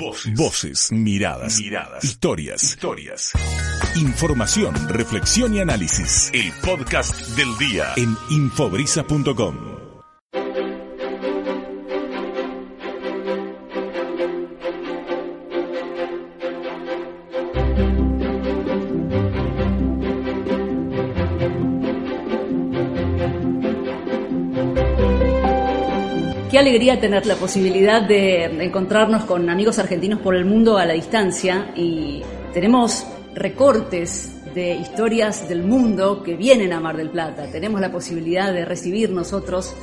Voces. Voces, miradas, miradas, historias, historias. Información, reflexión y análisis. El podcast del día en infobrisa.com. alegría tener la posibilidad de encontrarnos con amigos argentinos por el mundo a la distancia y tenemos recortes de historias del mundo que vienen a Mar del Plata. Tenemos la posibilidad de recibir nosotros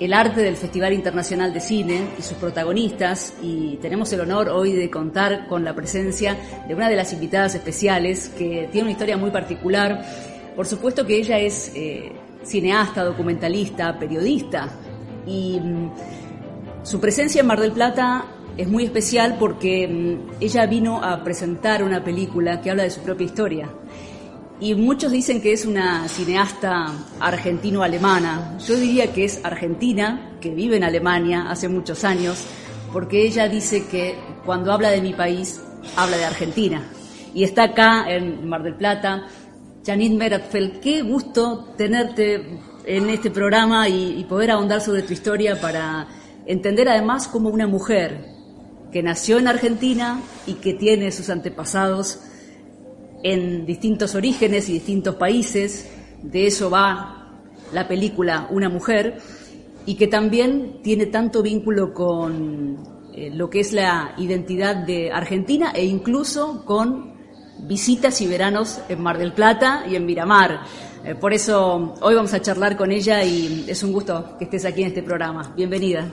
el arte del Festival Internacional de Cine y sus protagonistas y tenemos el honor hoy de contar con la presencia de una de las invitadas especiales que tiene una historia muy particular. Por supuesto que ella es eh, cineasta, documentalista, periodista, y mm, su presencia en Mar del Plata es muy especial porque mm, ella vino a presentar una película que habla de su propia historia. Y muchos dicen que es una cineasta argentino-alemana. Yo diría que es argentina, que vive en Alemania hace muchos años, porque ella dice que cuando habla de mi país, habla de Argentina. Y está acá en Mar del Plata. Janine Meratfeld, qué gusto tenerte en este programa y, poder ahondar sobre tu historia para entender además como una mujer que nació en Argentina y que tiene sus antepasados en distintos orígenes y distintos países, de eso va la película Una mujer, y que también tiene tanto vínculo con eh, lo que es la identidad de Argentina e incluso con visitas y veranos en Mar del Plata y en Miramar. Eh, por eso hoy vamos a charlar con ella y es un gusto que estés aquí en este programa. Bienvenida.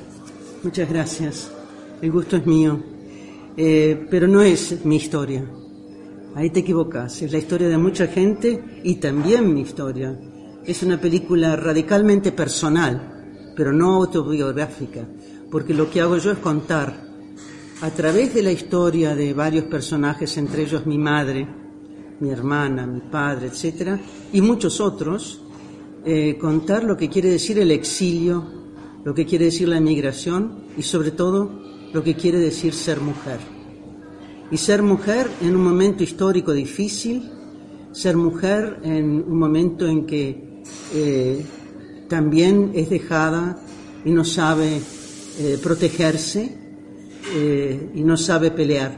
Muchas gracias. El gusto es mío. Eh, pero no es mi historia. Ahí te equivocas. Es la historia de mucha gente y también mi historia. Es una película radicalmente personal, pero no autobiográfica, porque lo que hago yo es contar a través de la historia de varios personajes, entre ellos mi madre, mi hermana, mi padre, etcétera, y muchos otros, eh, contar lo que quiere decir el exilio, lo que quiere decir la emigración y sobre todo lo que quiere decir ser mujer. Y ser mujer en un momento histórico difícil, ser mujer en un momento en que eh, también es dejada y no sabe eh, protegerse y no sabe pelear,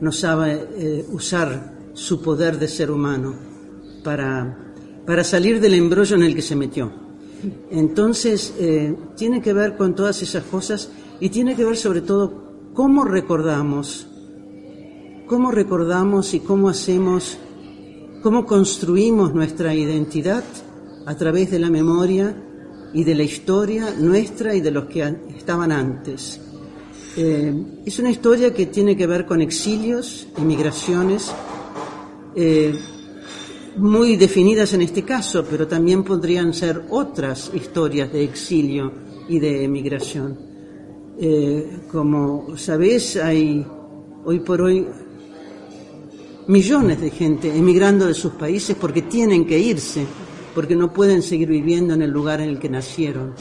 no sabe usar su poder de ser humano para, para salir del embrollo en el que se metió. Entonces, eh, tiene que ver con todas esas cosas y tiene que ver sobre todo cómo recordamos, cómo recordamos y cómo hacemos, cómo construimos nuestra identidad a través de la memoria y de la historia nuestra y de los que estaban antes. Eh, es una historia que tiene que ver con exilios, emigraciones, eh, muy definidas en este caso, pero también podrían ser otras historias de exilio y de emigración. Eh, como sabéis, hay hoy por hoy millones de gente emigrando de sus países porque tienen que irse, porque no pueden seguir viviendo en el lugar en el que nacieron.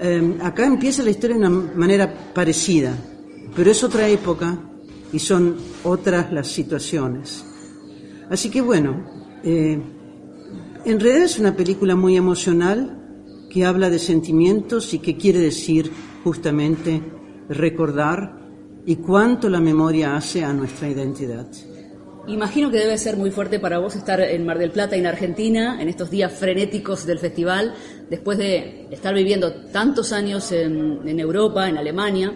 Eh, acá empieza la historia de una manera parecida, pero es otra época y son otras las situaciones. Así que bueno, eh, en realidad es una película muy emocional que habla de sentimientos y que quiere decir justamente recordar y cuánto la memoria hace a nuestra identidad. Imagino que debe ser muy fuerte para vos estar en Mar del Plata, en Argentina, en estos días frenéticos del festival, después de estar viviendo tantos años en Europa, en Alemania.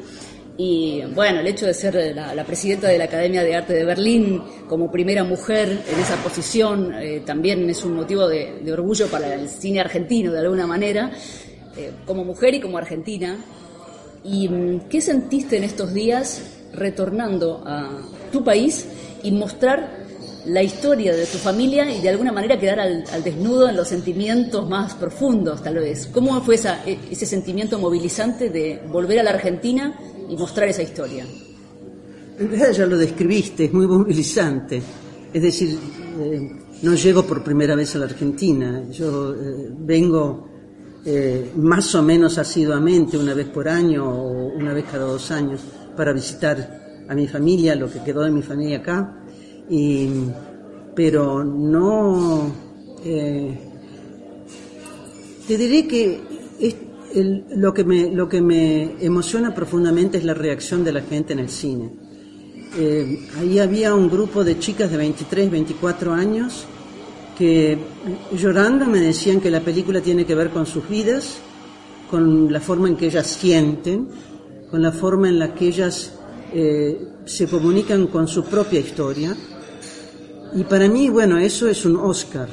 Y bueno, el hecho de ser la, presidenta de la Academia de Arte de Berlín como primera mujer en esa posición eh, también es un motivo de, orgullo para el cine argentino de alguna manera, eh, como mujer y como argentina. ¿Y mm, qué sentiste en estos días retornando a tu país y mostrar la historia de tu familia y de alguna manera quedar al, desnudo en los sentimientos más profundos, tal vez. ¿Cómo fue e, ese sentimiento movilizante de volver a la Argentina y mostrar esa historia? En realidad ya lo describiste, es muy movilizante. Es decir, eh, no llego por primera vez a la Argentina, yo eh, vengo eh, más o menos asiduamente una vez por año o una vez cada dos años, para visitar a mi familia, lo que quedó de mi familia acá, y, pero no... Te diré que lo, que me, lo que me emociona profundamente es la reacción de la gente en el cine. Eh, ahí había un grupo de chicas de 23, 24 años que llorando me decían que la película tiene que ver con sus vidas, con la forma en que ellas sienten, con la forma en la que ellas eh, se comunican con su propia historia. Y para mí, bueno, eso es un Oscar,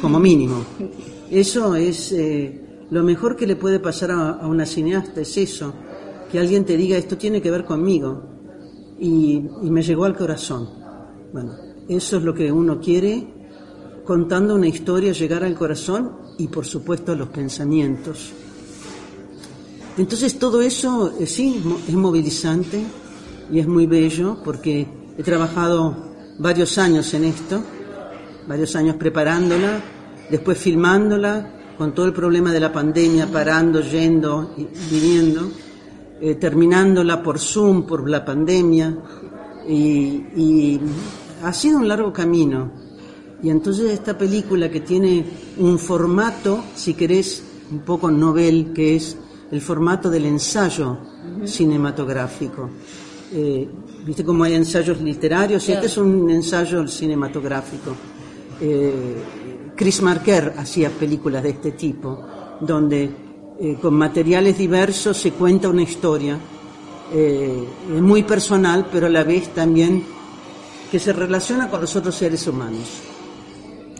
como mínimo. Eso es eh, lo mejor que le puede pasar a, una cineasta, es eso, que alguien te diga esto tiene que ver conmigo. Y, me llegó al corazón. Bueno, eso es lo que uno quiere, contando una historia, llegar al corazón y por supuesto a los pensamientos. Entonces todo eso eh, sí es movilizante y es muy bello porque he trabajado varios años en esto, varios años preparándola, después filmándola, con todo el problema de la pandemia, parando, yendo y viniendo, eh, terminándola por Zoom, por la pandemia, y, ha sido un largo camino. Y entonces esta película que tiene un formato, si querés, un poco novel, que es el formato del ensayo cinematográfico. Eh, Viste cómo hay ensayos literarios y este es un ensayo cinematográfico. Eh, Chris Marker hacía películas de este tipo, donde eh, con materiales diversos se cuenta una historia muy personal, pero a la vez también que se relaciona con los otros seres humanos.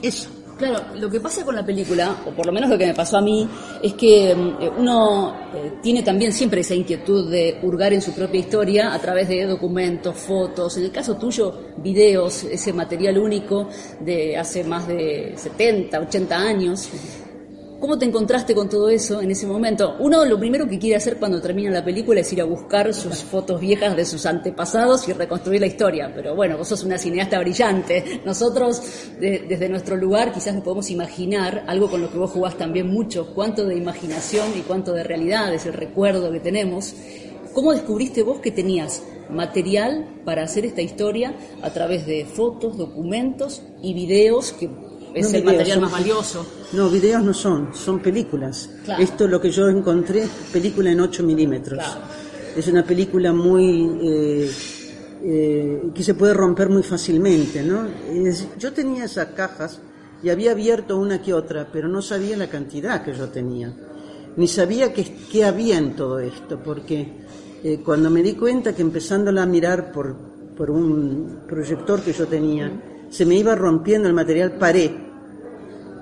Eso. Claro, lo que pasa con la película, o por lo menos lo que me pasó a mí, es que mm, uno eh, tiene también siempre esa inquietud de hurgar en su propia historia a través de documentos, fotos, en el caso tuyo, videos, ese material único de hace más de 70, 80 años. ¿Cómo te encontraste con todo eso en ese momento? Uno lo primero que quiere hacer cuando termina la película es ir a buscar sus fotos viejas de sus antepasados y reconstruir la historia. Pero bueno, vos sos una cineasta brillante. Nosotros, desde nuestro lugar, quizás nos podemos imaginar algo con lo que vos jugás también mucho. Cuánto de imaginación y cuánto de realidad es el recuerdo que tenemos. ¿Cómo descubriste vos que tenías material para hacer esta historia a través de fotos, documentos y videos que es el material más valioso. No, videos no son, son películas. Esto lo que yo encontré, película en 8 milímetros. Es una película muy... Eh, eh, que se puede romper muy fácilmente, ¿no? yo tenía esas cajas y había abierto una que otra, pero no sabía la cantidad que yo tenía, ni sabía qué, había en todo esto, porque eh, cuando me di cuenta que empezándola a mirar por, por un proyector que yo tenía, se me iba rompiendo el material, paré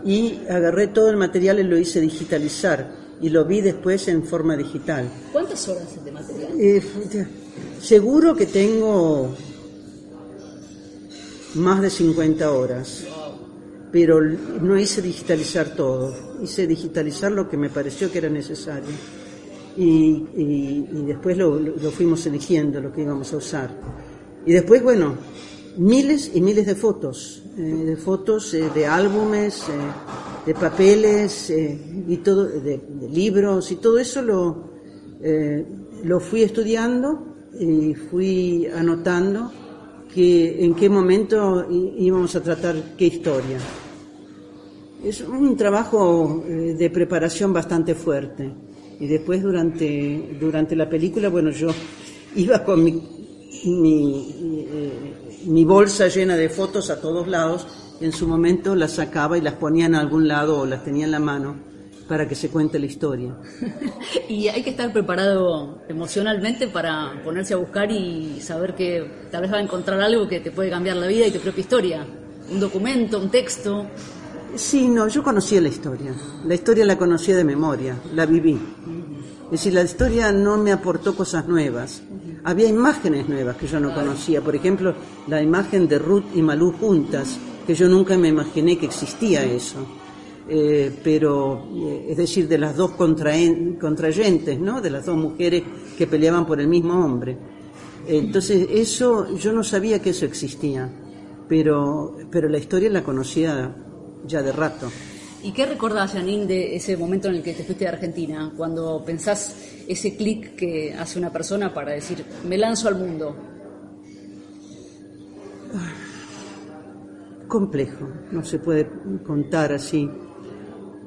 y agarré todo el material y lo hice digitalizar y lo vi después en forma digital. ¿Cuántas horas de material? Eh, seguro que tengo más de 50 horas, pero no hice digitalizar todo, hice digitalizar lo que me pareció que era necesario. Y, después lo, lo, fuimos eligiendo, lo que íbamos a usar. Y después, bueno, miles y miles de fotos, eh, de fotos eh, de álbumes, eh, de papeles y todo, de, libros y todo eso lo, lo fui estudiando y fui anotando que en qué momento íbamos a tratar qué historia. Es un trabajo de preparación bastante fuerte. Y después durante, durante la película, bueno, yo iba con mi, mi mi bolsa llena de fotos a todos lados, en su momento las sacaba y las ponía en algún lado o las tenía en la mano para que se cuente la historia. y hay que estar preparado emocionalmente para ponerse a buscar y saber que tal vez va a encontrar algo que te puede cambiar la vida y tu propia historia. Un documento, un texto. Sí, no, yo conocía la historia. La historia la conocía de memoria, la viví. Es decir, la historia no me aportó cosas nuevas había imágenes nuevas que yo no conocía. Por ejemplo, la imagen de Ruth y Malú juntas, que yo nunca me imaginé que existía eso. Eh, pero, eh, es decir, de las dos contrayentes, ¿no? De las dos mujeres que peleaban por el mismo hombre. Entonces, eso, yo no sabía que eso existía, pero, pero la historia la conocía ya de rato. ¿Y qué recordás, Janine, de ese momento en el que te fuiste de Argentina? Cuando pensás ese clic que hace una persona para decir, me lanzo al mundo. Complejo, no se puede contar así.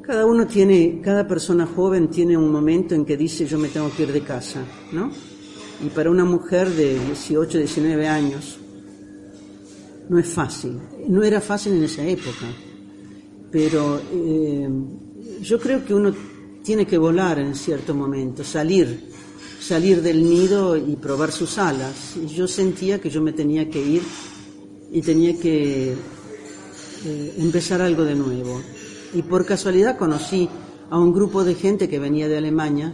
Cada uno tiene, cada persona joven tiene un momento en que dice yo me tengo que ir de casa, ¿no? Y para una mujer de 18, 19 años no es fácil. No era fácil en esa época, pero eh, yo creo que uno tiene que volar en cierto momento, salir, salir del nido y probar sus alas. Y yo sentía que yo me tenía que ir y tenía que eh, empezar algo de nuevo. Y por casualidad conocí a un grupo de gente que venía de Alemania,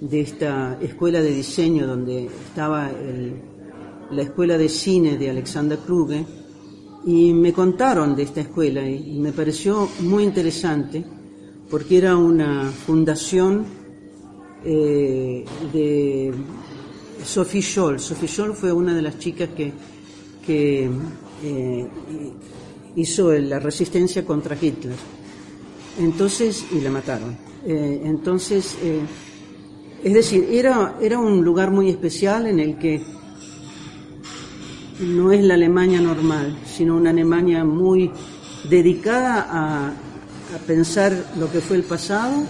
de esta escuela de diseño donde estaba la escuela de cine de Alexander Kluge, y me contaron de esta escuela y, me pareció muy interesante porque era una fundación eh, de Sophie Scholl. Sophie Scholl fue una de las chicas que, que eh, hizo la resistencia contra Hitler. Entonces, y la mataron. Eh, entonces, es decir, era, era un lugar muy especial en el que no es la Alemania normal, sino una Alemania muy dedicada a, pensar lo que fue el pasado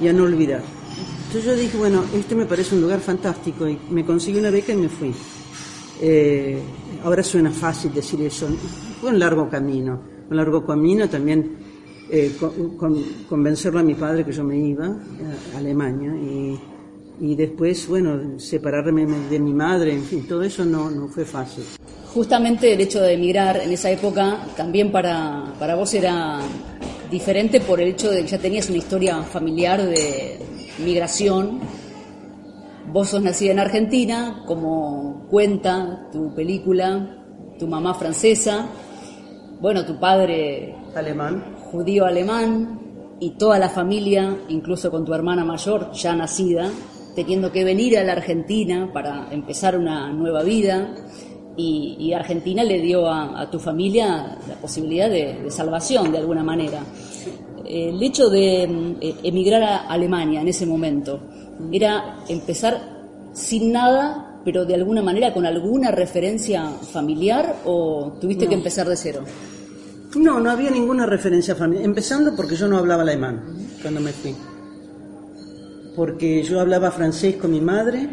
y a no olvidar. Entonces yo dije, bueno, este me parece un lugar fantástico y me conseguí una beca y me fui. Eh, ahora suena fácil decir eso, fue un largo camino, un largo camino también eh, convencerlo a mi padre que yo me iba a Alemania y y después, bueno, separarme de mi madre, en fin, todo eso no, no fue fácil. Justamente el hecho de emigrar en esa época también para, para vos era diferente por el hecho de que ya tenías una historia familiar de migración. Vos sos nacida en Argentina, como cuenta tu película, tu mamá francesa, bueno, tu padre alemán, judío alemán, y toda la familia, incluso con tu hermana mayor ya nacida, teniendo que venir a la Argentina para empezar una nueva vida y, Argentina le dio a, tu familia la posibilidad de, salvación de alguna manera. El hecho de eh, emigrar a Alemania en ese momento era empezar sin nada, pero de alguna manera con alguna referencia familiar o tuviste que empezar de cero? No, no había ninguna referencia familiar. Empezando porque yo no hablaba alemán cuando me fui porque yo hablaba francés con mi madre,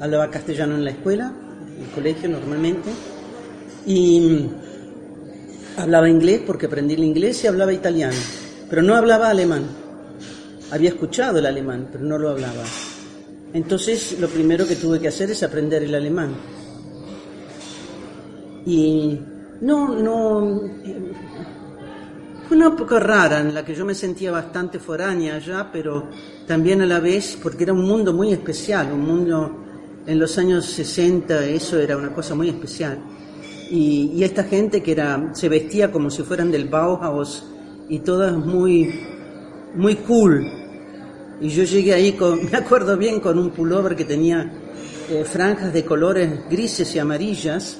hablaba castellano en la escuela, en el colegio normalmente, y hablaba inglés porque aprendí el inglés y hablaba italiano, pero no hablaba alemán. Había escuchado el alemán, pero no lo hablaba. Entonces lo primero que tuve que hacer es aprender el alemán. Y no, no, una época rara en la que yo me sentía bastante foránea allá, pero también a la vez, porque era un mundo muy especial, un mundo en los años 60, eso era una cosa muy especial. Y, esta gente que era, se vestía como si fueran del Bauhaus y todas muy, muy cool. Y yo llegué ahí con, me acuerdo bien, con un pullover que tenía eh, franjas de colores grises y amarillas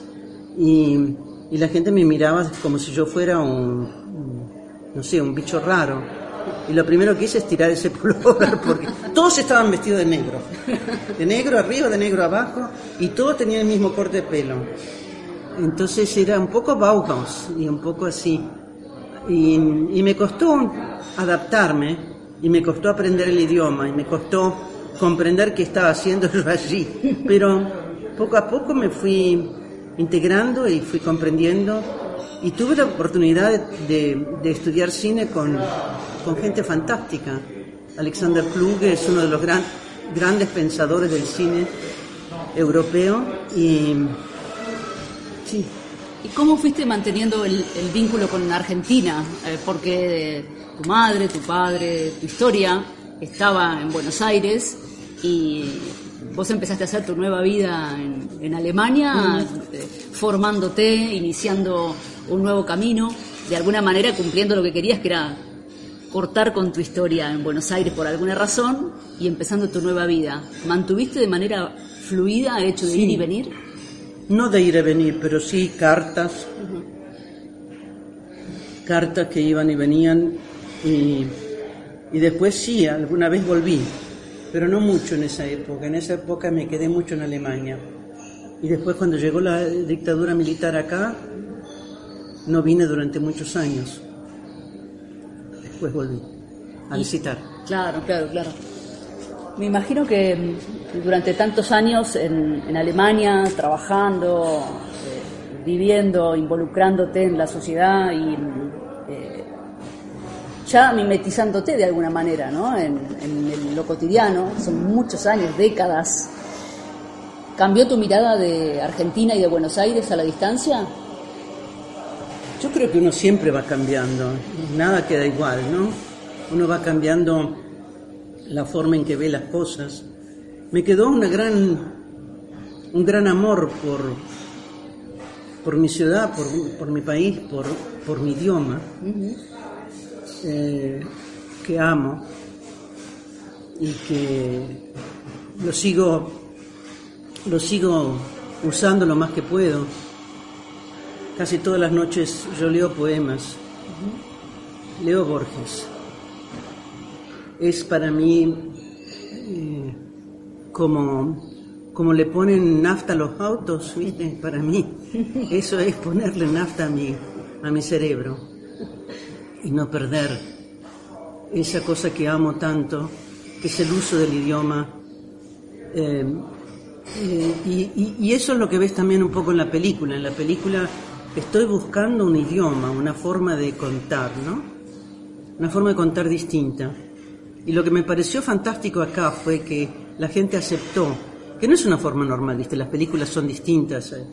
y, y la gente me miraba como si yo fuera un, no sé, un bicho raro. Y lo primero que hice es tirar ese pullover porque todos estaban vestidos de negro. De negro arriba, de negro abajo y todos tenían el mismo corte de pelo. Entonces era un poco Bauhaus y un poco así. Y, y me costó adaptarme y me costó aprender el idioma y me costó comprender qué estaba haciendo yo allí. Pero poco a poco me fui integrando y fui comprendiendo y tuve la oportunidad de, estudiar cine con, gente fantástica. Alexander Kluge es uno de los grandes pensadores del cine europeo y sí. ¿Y cómo fuiste manteniendo el, vínculo con Argentina? Eh, porque tu madre, tu padre, tu historia estaba en Buenos Aires y vos empezaste a hacer tu nueva vida en, Alemania, eh, formándote, iniciando un nuevo camino, de alguna manera cumpliendo lo que querías, que era cortar con tu historia en Buenos Aires por alguna razón y empezando tu nueva vida. ¿Mantuviste de manera fluida el hecho de ir y venir? No de ir y venir, pero sí cartas. Cartas que iban y venían Y, y después sí, alguna vez volví, pero no mucho en esa época. En esa época me quedé mucho en Alemania. Y después cuando llegó la dictadura militar acá, no vine durante muchos años. Después volví a visitar. Claro, claro, claro. Me imagino que mm, durante tantos años en, Alemania, trabajando, eh, viviendo, involucrándote en la sociedad y eh, ya mimetizándote de alguna manera, ¿no? En, en, lo cotidiano, son muchos años, décadas. ¿Cambió tu mirada de Argentina y de Buenos Aires a la distancia? Yo creo que uno siempre va cambiando, nada queda igual, ¿no? Uno va cambiando la forma en que ve las cosas. Me quedó una gran, un gran amor por, por mi ciudad, por, mi país, por, por mi idioma, eh, que amo y que lo sigo, lo sigo usando lo más que puedo Casi todas las noches yo leo poemas, leo Borges. Es para mí eh, como, como le ponen nafta a los autos, ¿viste? Para mí eso es ponerle nafta a mi, a mi cerebro y no perder esa cosa que amo tanto, que es el uso del idioma. Eh, eh, y, y, eso es lo que ves también un poco en la película. En la película estoy buscando un idioma, una forma de contar, ¿no? Una forma de contar distinta. Y lo que me pareció fantástico acá fue que la gente aceptó, que no es una forma normal, ¿viste? Las películas son distintas, eh,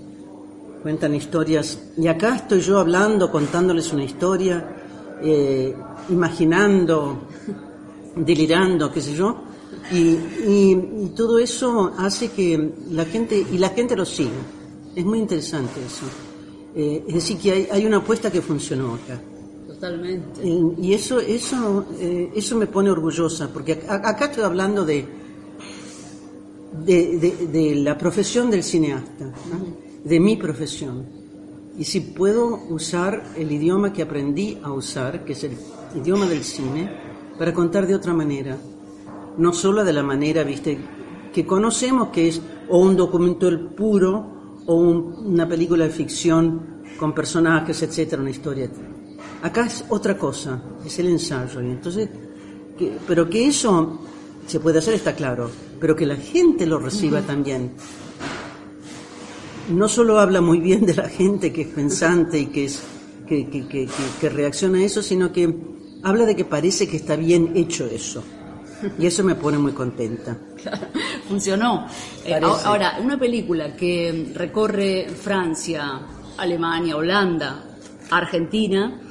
cuentan historias. Y acá estoy yo hablando, contándoles una historia, eh, imaginando, delirando, qué sé yo. Y, y, todo eso hace que la gente, y la gente lo siga. Es muy interesante eso. Eh, es decir, que hay, una apuesta que funcionó acá. Totalmente. y eso, eso, eh, eso me pone orgullosa, porque acá, estoy hablando de, de, la profesión del cineasta, de mi profesión. Y si puedo usar el idioma que aprendí a usar, que es el idioma del cine, para contar de otra manera, no solo de la manera, viste, que conocemos que es o un documental puro o una película de ficción con personajes, etcétera, una historia. Acá es otra cosa, es el ensayo. Y entonces, pero que eso se puede hacer está claro, pero que la gente lo reciba también. No solo habla muy bien de la gente que es pensante y que, es, que, que, que, que reacciona a eso, sino que habla de que parece que está bien hecho eso. Y eso me pone muy contenta. funcionó. Eh, ahora, una película que recorre Francia, Alemania, Holanda, Argentina,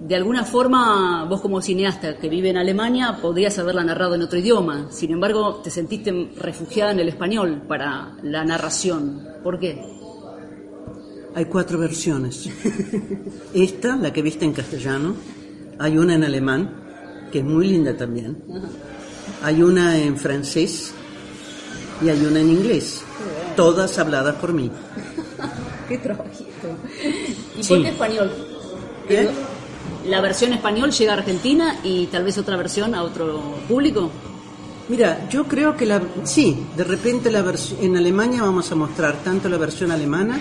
de alguna forma vos como cineasta que vive en Alemania podrías haberla narrado en otro idioma, sin embargo te sentiste refugiada en el español para la narración. ¿Por qué? Hay cuatro versiones. Esta, la que viste en castellano, hay una en alemán, que es muy linda también. Hay una en francés y hay una en inglés, todas habladas por mí. qué trabajito. ¿Y por qué español? ¿Eh? ¿La versión español llega a Argentina y tal vez otra versión a otro público? Mira, yo creo que la, sí, de repente la en Alemania vamos a mostrar tanto la versión alemana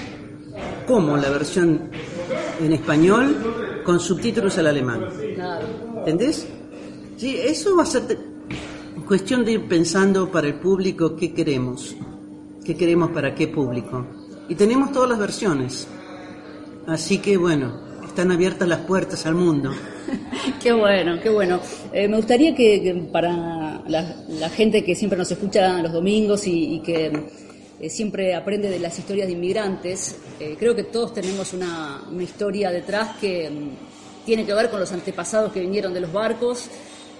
como la versión en español con subtítulos al alemán. ¿Entendés? Sí, eso va a ser cuestión de ir pensando para el público qué queremos, qué queremos para qué público. Y tenemos todas las versiones. Así que bueno, están abiertas las puertas al mundo. qué bueno, qué bueno. Eh, me gustaría que, para la, gente que siempre nos escucha los domingos y, que eh, siempre aprende de las historias de inmigrantes, eh, creo que todos tenemos una, una historia detrás que mm, tiene que ver con los antepasados que vinieron de los barcos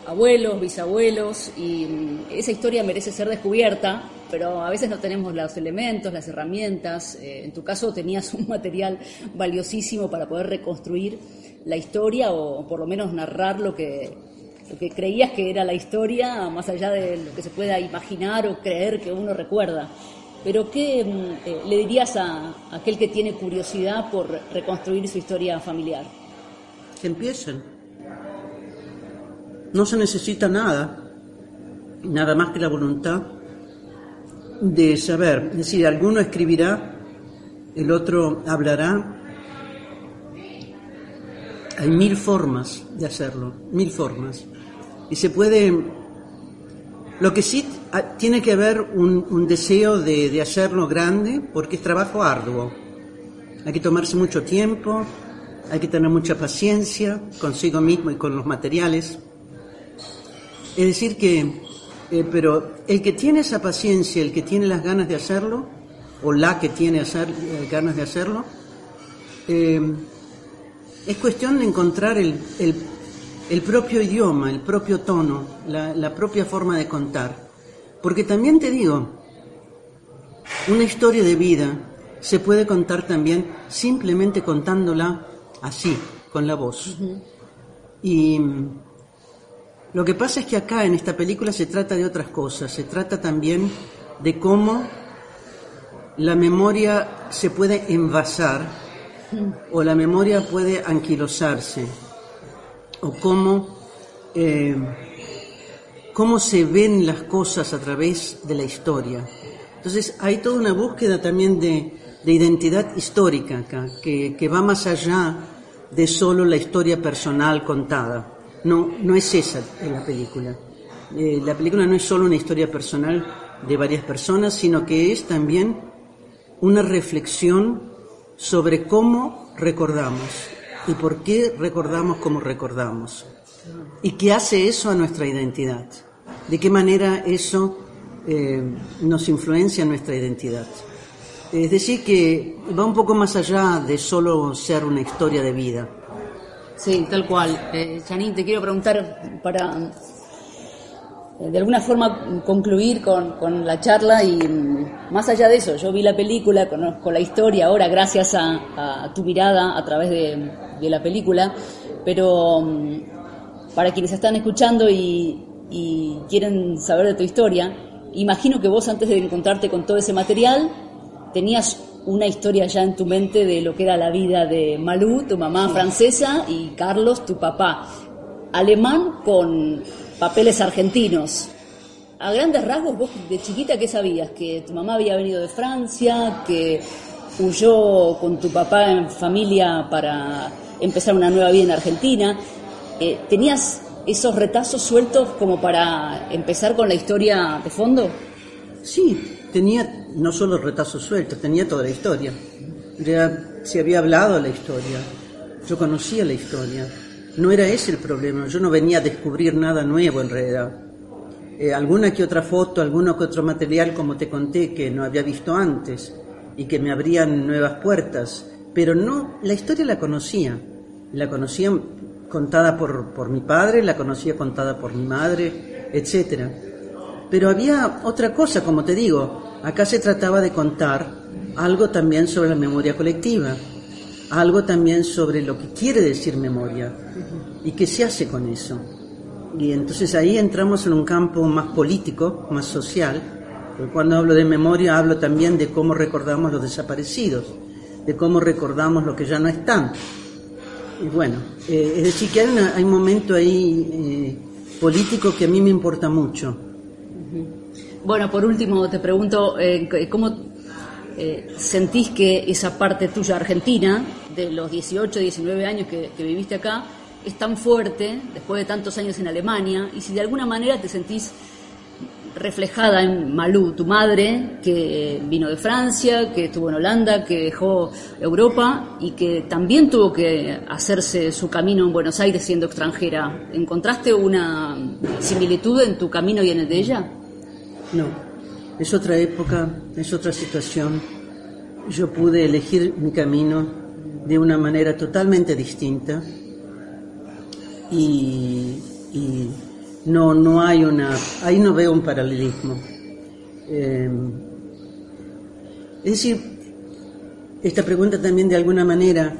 abuelos, bisabuelos, y mm, esa historia merece ser descubierta, pero a veces no tenemos los elementos, las herramientas. Eh, en tu caso tenías un material valiosísimo para poder reconstruir la historia o por lo menos narrar lo que, lo que creías que era la historia, más allá de lo que se pueda imaginar o creer que uno recuerda. Pero ¿qué mm, eh, le dirías a aquel que tiene curiosidad por reconstruir su historia familiar? Que empiecen no se necesita nada, nada más que la voluntad de saber. Es decir, alguno escribirá, el otro hablará. Hay mil formas de hacerlo, mil formas. Y se puede... Lo que sí ah, tiene que haber un, deseo de, de hacerlo grande porque es trabajo arduo. Hay que tomarse mucho tiempo, hay que tener mucha paciencia consigo mismo y con los materiales. Es decir que, eh, pero el que tiene esa paciencia, el que tiene las ganas de hacerlo, o la que tiene hacer, eh, ganas de hacerlo, eh, es cuestión de encontrar el, el, propio idioma, el propio tono, la, la propia forma de contar. Porque también te digo, una historia de vida se puede contar también simplemente contándola así, con la voz. Y lo que pasa es que acá en esta película se trata de otras cosas, se trata también de cómo la memoria se puede envasar o la memoria puede anquilosarse o cómo, eh, cómo se ven las cosas a través de la historia. Entonces hay toda una búsqueda también de, de identidad histórica acá, que, que va más allá de solo la historia personal contada. No, no es esa la película. Eh, la película no es solo una historia personal de varias personas, sino que es también una reflexión sobre cómo recordamos y por qué recordamos como recordamos. Y qué hace eso a nuestra identidad. De qué manera eso eh, nos influencia en nuestra identidad. Es decir, que va un poco más allá de solo ser una historia de vida. Sí, tal cual. Eh, Janine, te quiero preguntar para eh, de alguna forma concluir con, la charla y mm, más allá de eso, yo vi la película, conozco la historia ahora gracias a, tu mirada a través de, la película, pero mm, para quienes están escuchando y, y quieren saber de tu historia, imagino que vos antes de encontrarte con todo ese material tenías una historia ya en tu mente de lo que era la vida de Malú, tu mamá francesa, y Carlos, tu papá, alemán con papeles argentinos. A grandes rasgos, vos de chiquita, ¿qué sabías? Que tu mamá había venido de Francia, que huyó con tu papá en familia para empezar una nueva vida en Argentina. Eh, ¿Tenías esos retazos sueltos como para empezar con la historia de fondo? Sí, tenía no solo retazos sueltos, tenía toda la historia. Ya se había hablado la historia, yo conocía la historia. No era ese el problema, yo no venía a descubrir nada nuevo en realidad. Eh, alguna que otra foto, alguno que otro material, como te conté, que no había visto antes y que me abrían nuevas puertas, pero no, la historia la conocía. La conocía contada por, por mi padre, la conocía contada por mi madre, etcétera pero había otra cosa, como te digo, acá se trataba de contar algo también sobre la memoria colectiva, algo también sobre lo que quiere decir memoria y qué se hace con eso. Y entonces ahí entramos en un campo más político, más social, porque cuando hablo de memoria hablo también de cómo recordamos los desaparecidos, de cómo recordamos lo que ya no están. Y bueno, eh, es decir, que hay, un momento ahí eh, político que a mí me importa mucho bueno, por último te pregunto, eh, ¿cómo eh, sentís que esa parte tuya argentina, de los 18, 19 años que, viviste acá, es tan fuerte después de tantos años en Alemania? Y si de alguna manera te sentís reflejada en Malú, tu madre, que vino de Francia, que estuvo en Holanda, que dejó Europa y que también tuvo que hacerse su camino en Buenos Aires siendo extranjera. ¿Encontraste una similitud en tu camino y en el de ella? No, es otra época, es otra situación. Yo pude elegir mi camino de una manera totalmente distinta y, no, no hay una, ahí no veo un paralelismo. Eh, es decir, esta pregunta también de alguna manera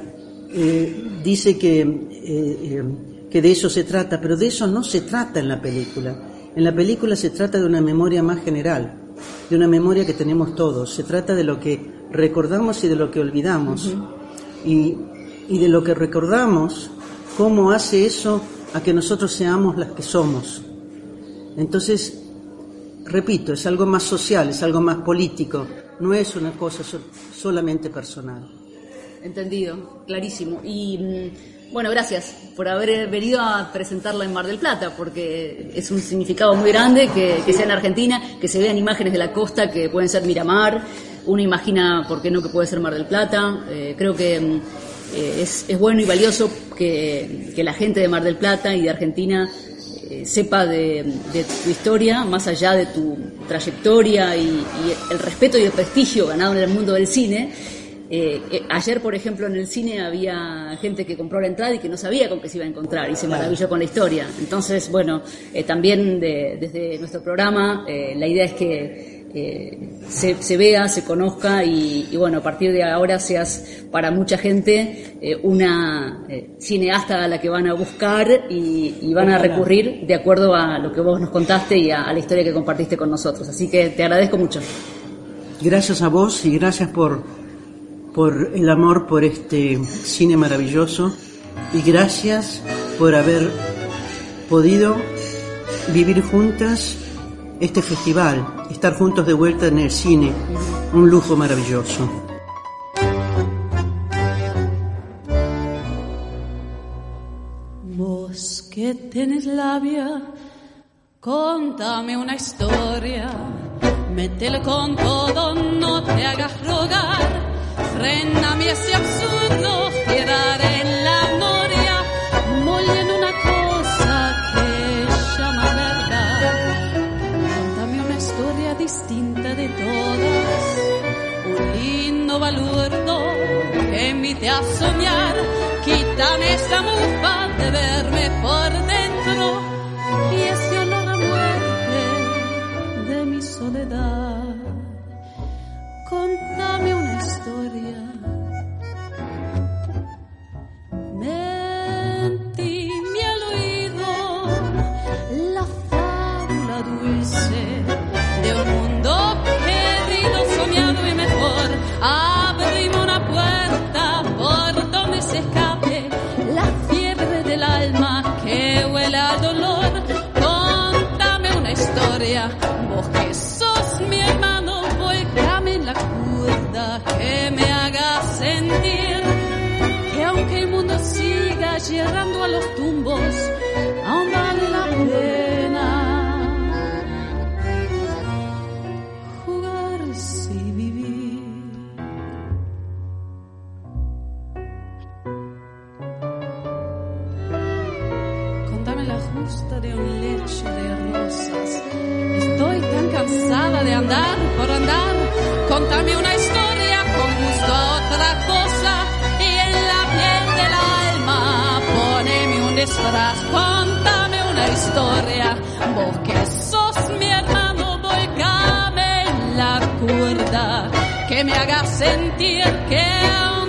eh, dice que, eh, que de eso se trata, pero de eso no se trata en la película. En la película se trata de una memoria más general, de una memoria que tenemos todos. Se trata de lo que recordamos y de lo que olvidamos. y, de lo que recordamos, cómo hace eso a que nosotros seamos las que somos. Entonces, repito, es algo más social, es algo más político, no es una cosa solamente personal. Entendido, clarísimo. Y mm, bueno, gracias por haber venido a presentarla en Mar del Plata, porque es un significado muy grande que, sea en Argentina, que se vean imágenes de la costa que pueden ser Miramar, uno imagina, ¿por qué no?, que puede ser Mar del Plata. Eh, creo que eh, es, bueno y valioso que, la gente de Mar del Plata y de Argentina eh, sepa de, tu historia, más allá de tu trayectoria y, el respeto y el prestigio ganado en el mundo del cine. Ayer, por ejemplo, en el cine había gente que compró la entrada y que no sabía con qué se iba a encontrar y se maravilló con la historia. Entonces, bueno, también desde nuestro programa, la idea es que se, vea, se conozca y, bueno, a partir de ahora seas para mucha gente eh, una eh, cineasta a la que van a buscar y, van a recurrir de acuerdo a lo que vos nos contaste y a, la historia que compartiste con nosotros. Así que te agradezco mucho. Gracias a vos y gracias por, por el amor por este cine maravilloso y gracias por haber podido vivir juntas este festival, estar juntos de vuelta en el cine, un lujo maravilloso. Vos que tenés labia, contame una historia, métele con todo, no te hagas rogar, frename ese absurdo, quedar en la distinta de todas, un lindo balurdo que invite a soñar, quítame esta mufa de verme por dentro. Y ese olor a muerte de mi soledad. Contame una historia. Mentime al oído la fábula dulce de un mundo querido, soñado y mejor. Abrimos de un lecho de rosas. Estoy tan cansada de andar por andar. Contame una historia con gusto otra cosa. Y en la piel del alma poneme un disfraz. Contame una historia. Vos que sos mi hermano, volcame la cuerda. Que me haga sentir que